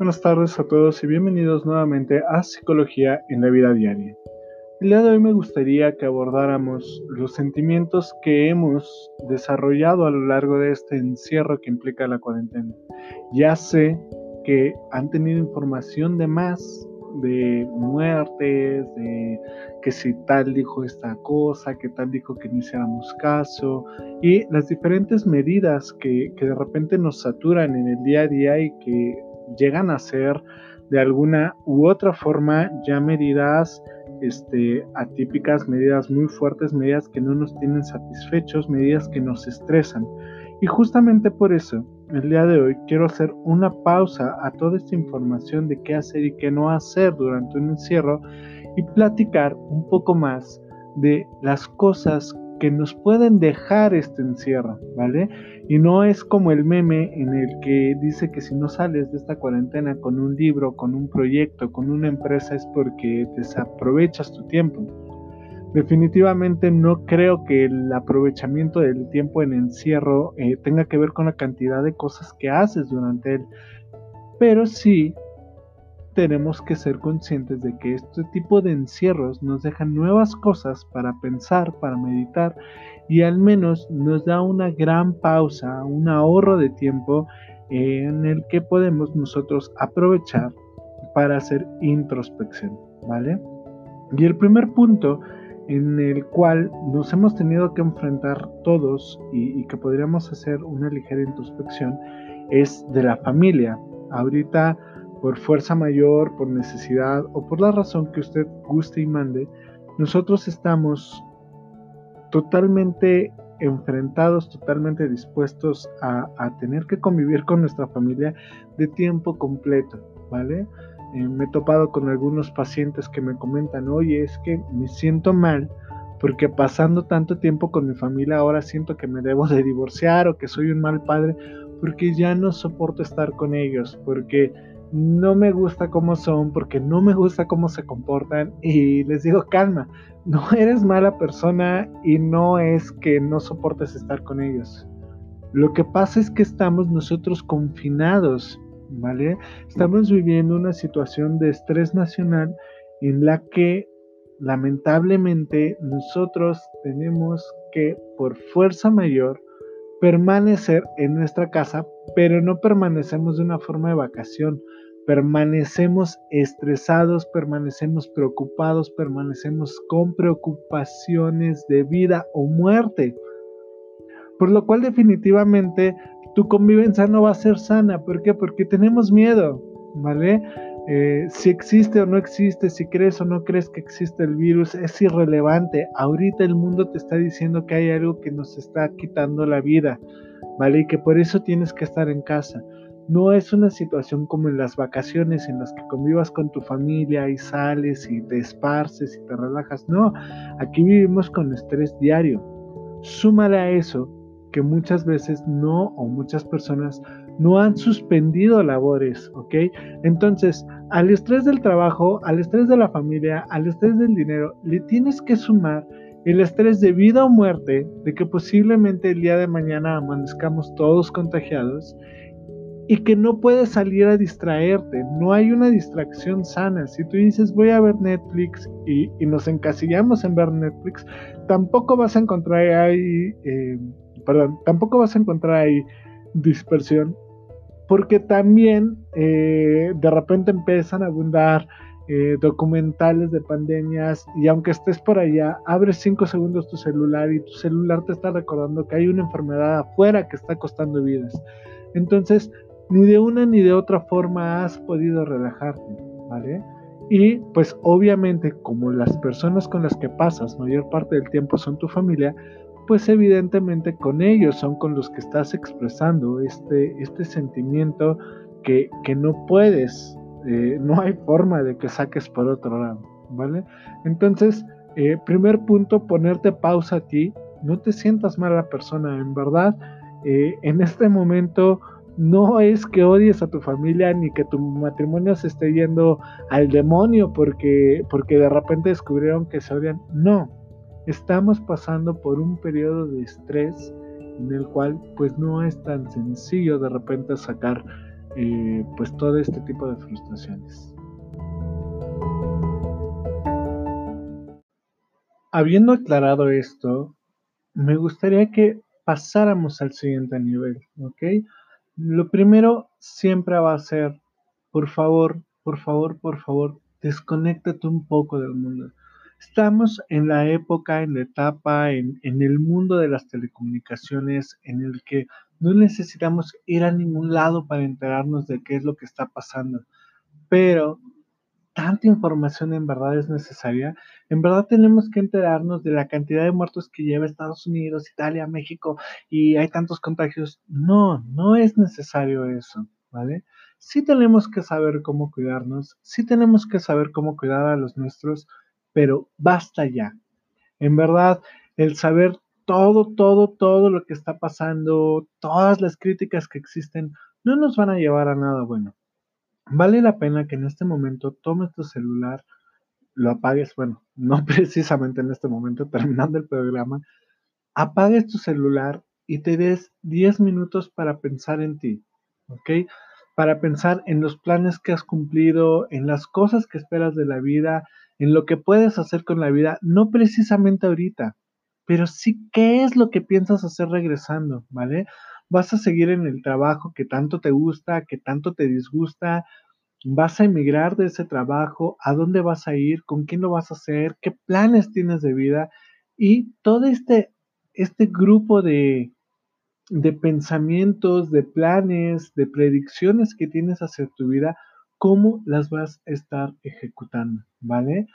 Buenas tardes a todos y bienvenidos nuevamente a Psicología en la Vida Diaria. El día de hoy me gustaría que abordáramos los sentimientos que hemos desarrollado a lo largo de este encierro que implica la cuarentena. Ya sé que han tenido información de más, de muertes, de que si tal dijo esta cosa, que tal dijo que no hiciéramos caso, y las diferentes medidas que, que de repente nos saturan en el día a día y que llegan a ser de alguna u otra forma ya medidas este, atípicas, medidas muy fuertes, medidas que no nos tienen satisfechos, medidas que nos estresan. Y justamente por eso, el día de hoy quiero hacer una pausa a toda esta información de qué hacer y qué no hacer durante un encierro y platicar un poco más de las cosas que nos pueden dejar este encierro, ¿vale? Y no es como el meme en el que dice que si no sales de esta cuarentena con un libro, con un proyecto, con una empresa es porque desaprovechas tu tiempo. Definitivamente no creo que el aprovechamiento del tiempo en encierro eh, tenga que ver con la cantidad de cosas que haces durante él, pero sí tenemos que ser conscientes de que este tipo de encierros nos dejan nuevas cosas para pensar, para meditar y al menos nos da una gran pausa, un ahorro de tiempo en el que podemos nosotros aprovechar para hacer introspección, ¿vale? Y el primer punto en el cual nos hemos tenido que enfrentar todos y, y que podríamos hacer una ligera introspección es de la familia. Ahorita por fuerza mayor, por necesidad o por la razón que usted guste y mande, nosotros estamos totalmente enfrentados, totalmente dispuestos a, tener que convivir con nuestra familia de tiempo completo, ¿vale? Eh, me he topado con algunos pacientes que me comentan, oye, es que me siento mal porque pasando tanto tiempo con mi familia ahora siento que me debo de divorciar o que soy un mal padre porque ya no soporto estar con ellos, porque no me gusta cómo son, porque no me gusta cómo se comportan y les digo, calma, no eres mala persona y no es que no soportes estar con ellos. Lo que pasa es que estamos nosotros confinados, ¿vale? Estamos viviendo una situación de estrés nacional en la que lamentablemente nosotros tenemos que, por fuerza mayor, permanecer en nuestra casa, pero no permanecemos de una forma de vacación, permanecemos estresados, permanecemos preocupados, permanecemos con preocupaciones de vida o muerte. Por lo cual definitivamente tu convivencia no va a ser sana. ¿Por qué? Porque tenemos miedo, ¿vale? Eh, si existe o no existe, si crees o no crees que existe el virus, es irrelevante. Ahorita el mundo te está diciendo que hay algo que nos está quitando la vida, ¿vale? Y que por eso tienes que estar en casa. No es una situación como en las vacaciones en las que convivas con tu familia y sales y te esparces y te relajas. No, aquí vivimos con estrés diario. Súmale a eso que muchas veces no o muchas personas no han suspendido labores, ¿ok? Entonces, al estrés del trabajo, al estrés de la familia, al estrés del dinero, le tienes que sumar el estrés de vida o muerte, de que posiblemente el día de mañana amanezcamos todos contagiados y que no puedes salir a distraerte, no hay una distracción sana. Si tú dices voy a ver Netflix y, nos encasillamos en ver Netflix, tampoco vas a encontrar ahí, eh, perdón, tampoco vas a encontrar ahí dispersión, porque también eh, de repente empiezan a abundar eh, documentales de pandemias y aunque estés por allá, abres cinco segundos tu celular y tu celular te está recordando que hay una enfermedad afuera que está costando vidas. Entonces, ni de una ni de otra forma has podido relajarte, ¿vale? Y pues obviamente como las personas con las que pasas mayor parte del tiempo son tu familia, pues evidentemente con ellos son con los que estás expresando este, este sentimiento que, que no puedes, eh, no hay forma de que saques por otro lado, ¿vale? Entonces, eh, primer punto, ponerte pausa a ti, no te sientas mala persona, en verdad, eh, en este momento no es que odies a tu familia ni que tu matrimonio se esté yendo al demonio porque, porque de repente descubrieron que se odian. No, estamos pasando por un periodo de estrés en el cual pues no es tan sencillo de repente sacar eh, pues todo este tipo de frustraciones. Habiendo aclarado esto, me gustaría que pasáramos al siguiente nivel, ¿ok? Lo primero siempre va a ser, por favor, por favor, por favor, desconéctate un poco del mundo. Estamos en la época, en la etapa, en, en, el mundo de las telecomunicaciones, en el que no necesitamos ir a ningún lado para enterarnos de qué es lo que está pasando. Pero tanta información en verdad es necesaria. En verdad tenemos que enterarnos de la cantidad de muertos que lleva Estados Unidos, Italia, México y hay tantos contagios. No, no es necesario eso, ¿vale? Sí tenemos que saber cómo cuidarnos, sí tenemos que saber cómo cuidar a los nuestros, pero basta ya. En verdad, el saber todo, todo, todo lo que está pasando, todas las críticas que existen, no nos van a llevar a nada bueno. Vale la pena que en este momento tomes tu celular, lo apagues, bueno, no precisamente en este momento, terminando el programa, apagues tu celular y te des 10 minutos para pensar en ti, ¿ok? Para pensar en los planes que has cumplido, en las cosas que esperas de la vida, en lo que puedes hacer con la vida, no precisamente ahorita, pero sí qué es lo que piensas hacer regresando, ¿vale? Vas a seguir en el trabajo que tanto te gusta, que tanto te disgusta, vas a emigrar de ese trabajo, a dónde vas a ir, con quién lo vas a hacer, qué planes tienes de vida y todo este, este grupo de, de pensamientos, de planes, de predicciones que tienes hacia tu vida, cómo las vas a estar ejecutando, ¿vale?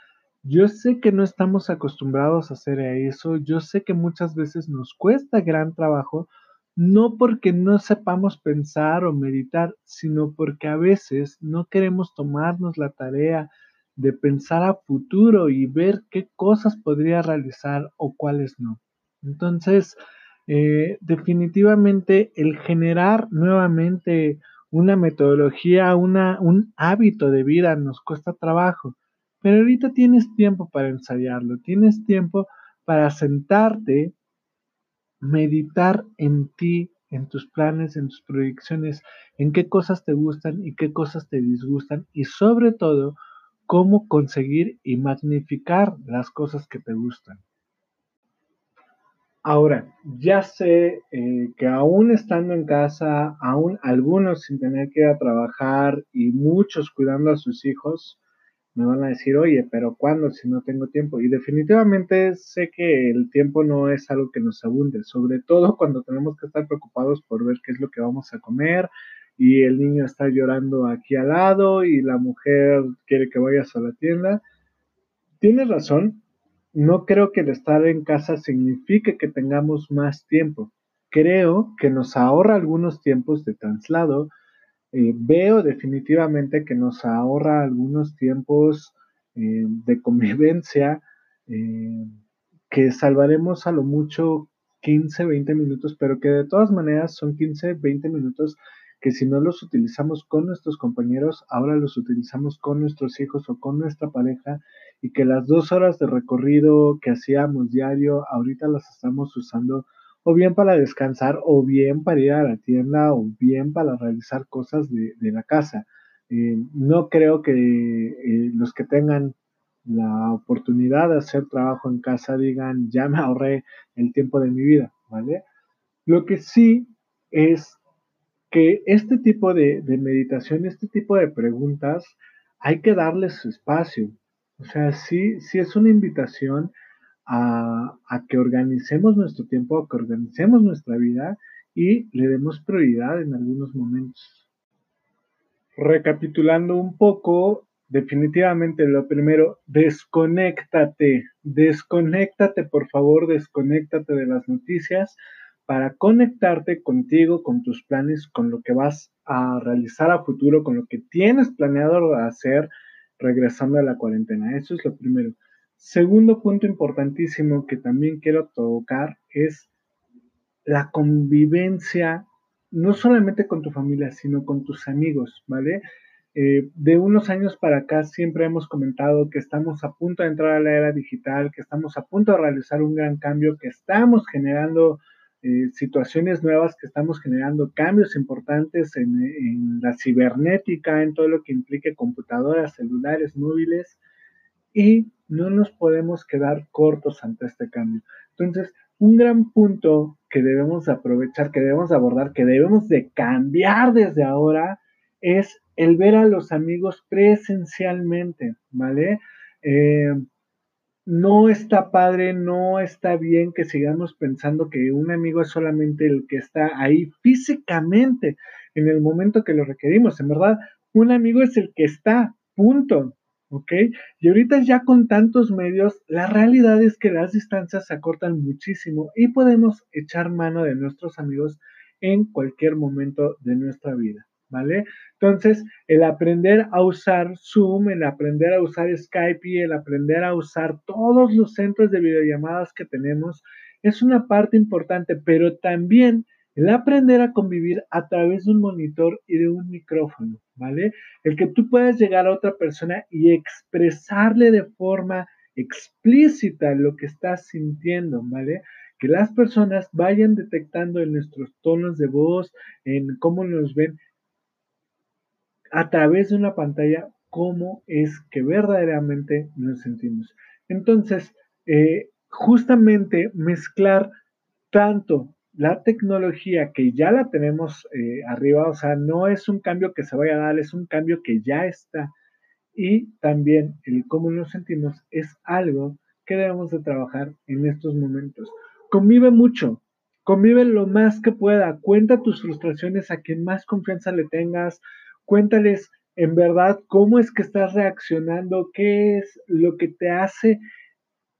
Yo sé que no estamos acostumbrados a hacer eso, yo sé que muchas veces nos cuesta gran trabajo, no porque no sepamos pensar o meditar, sino porque a veces no queremos tomarnos la tarea de pensar a futuro y ver qué cosas podría realizar o cuáles no. Entonces, eh, definitivamente el generar nuevamente una metodología, una, un hábito de vida nos cuesta trabajo, pero ahorita tienes tiempo para ensayarlo, tienes tiempo para sentarte, meditar en ti, en tus planes, en tus proyecciones, en qué cosas te gustan y qué cosas te disgustan y sobre todo cómo conseguir y magnificar las cosas que te gustan. Ahora, ya sé eh, que aún estando en casa, aún algunos sin tener que ir a trabajar y muchos cuidando a sus hijos, me van a decir, oye, pero ¿cuándo si no tengo tiempo? Y definitivamente sé que el tiempo no es algo que nos abunde, sobre todo cuando tenemos que estar preocupados por ver qué es lo que vamos a comer y el niño está llorando aquí al lado y la mujer quiere que vayas a la tienda. Tienes razón, no creo que el estar en casa signifique que tengamos más tiempo. Creo que nos ahorra algunos tiempos de traslado. Eh, veo definitivamente que nos ahorra algunos tiempos eh, de convivencia, eh, que salvaremos a lo mucho 15, 20 minutos, pero que de todas maneras son 15, 20 minutos que si no los utilizamos con nuestros compañeros, ahora los utilizamos con nuestros hijos o con nuestra pareja y que las dos horas de recorrido que hacíamos diario, ahorita las estamos usando o bien para descansar o bien para ir a la tienda o bien para realizar cosas de, la casa. Eh, no creo que eh, los que tengan la oportunidad de hacer trabajo en casa digan, ya me ahorré el tiempo de mi vida, ¿vale? Lo que sí es que este tipo de, meditación, este tipo de preguntas, hay que darles su espacio. O sea, sí, sí es una invitación a, a, que organicemos nuestro tiempo, a que organicemos nuestra vida y le demos prioridad en algunos momentos. Recapitulando un poco, definitivamente lo primero, desconéctate, desconéctate, por favor, desconéctate de las noticias, para conectarte contigo, con tus planes, con lo que vas a realizar a futuro, con lo que tienes planeado hacer regresando a la cuarentena. Eso es lo primero. Segundo punto importantísimo que también quiero tocar es la convivencia, no solamente con tu familia, sino con tus amigos, ¿vale? Eh, de unos años para acá siempre hemos comentado que estamos a punto de entrar a la era digital, que estamos a punto de realizar un gran cambio, que estamos generando eh, situaciones nuevas que estamos generando, cambios importantes en, la cibernética, en todo lo que implique computadoras, celulares, móviles, y no nos podemos quedar cortos ante este cambio. Entonces, un gran punto que debemos aprovechar, que debemos abordar, que debemos de cambiar desde ahora, es el ver a los amigos presencialmente, ¿vale? Eh, no está padre, no está bien que sigamos pensando que un amigo es solamente el que está ahí físicamente en el momento que lo requerimos. En verdad, un amigo es el que está, punto. ¿Ok? Y ahorita ya con tantos medios, la realidad es que las distancias se acortan muchísimo y podemos echar mano de nuestros amigos en cualquier momento de nuestra vida. ¿Vale? Entonces, el aprender a usar Zoom, el aprender a usar Skype y el aprender a usar todos los centros de videollamadas que tenemos es una parte importante, pero también el aprender a convivir a través de un monitor y de un micrófono, ¿vale? El que tú puedas llegar a otra persona y expresarle de forma explícita lo que estás sintiendo, ¿vale? Que las personas vayan detectando en nuestros tonos de voz, en cómo nos ven, a través de una pantalla cómo es que verdaderamente nos sentimos. Entonces, eh, justamente mezclar tanto la tecnología que ya la tenemos eh, arriba, o sea, no es un cambio que se vaya a dar, es un cambio que ya está. Y también el cómo nos sentimos es algo que debemos de trabajar en estos momentos. Convive mucho, convive lo más que pueda, cuenta tus frustraciones a quien más confianza le tengas, Cuéntales en verdad cómo es que estás reaccionando, qué es lo que te hace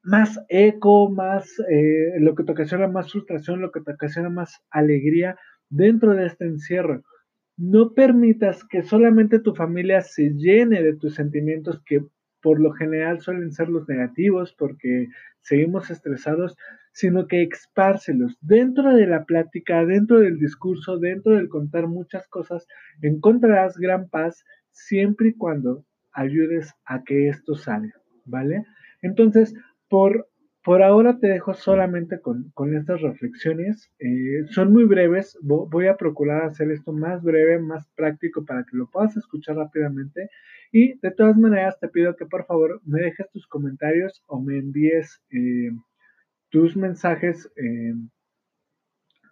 más eco, más eh, lo que te ocasiona más frustración, lo que te ocasiona más alegría dentro de este encierro. No permitas que solamente tu familia se llene de tus sentimientos que por lo general suelen ser los negativos porque seguimos estresados, sino que expárselos dentro de la plática, dentro del discurso, dentro del contar muchas cosas, encontrarás gran paz siempre y cuando ayudes a que esto salga, ¿vale? Entonces, por, por ahora te dejo solamente con, estas reflexiones. Eh, son muy breves, voy a procurar hacer esto más breve, más práctico para que lo puedas escuchar rápidamente. Y de todas maneras te pido que por favor me dejes tus comentarios o me envíes... Eh, tus mensajes eh,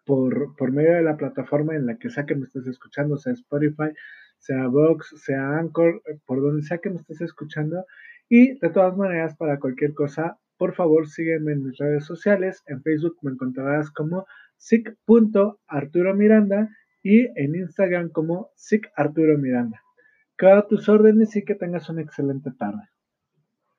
por, por, medio de la plataforma en la que sea que me estés escuchando, sea Spotify, sea Vox, sea Anchor, eh, por donde sea que me estés escuchando. Y de todas maneras, para cualquier cosa, por favor sígueme en mis redes sociales. En Facebook me encontrarás como sic.arturomiranda y en Instagram como sicarturomiranda. Quedo a tus órdenes y que tengas una excelente tarde.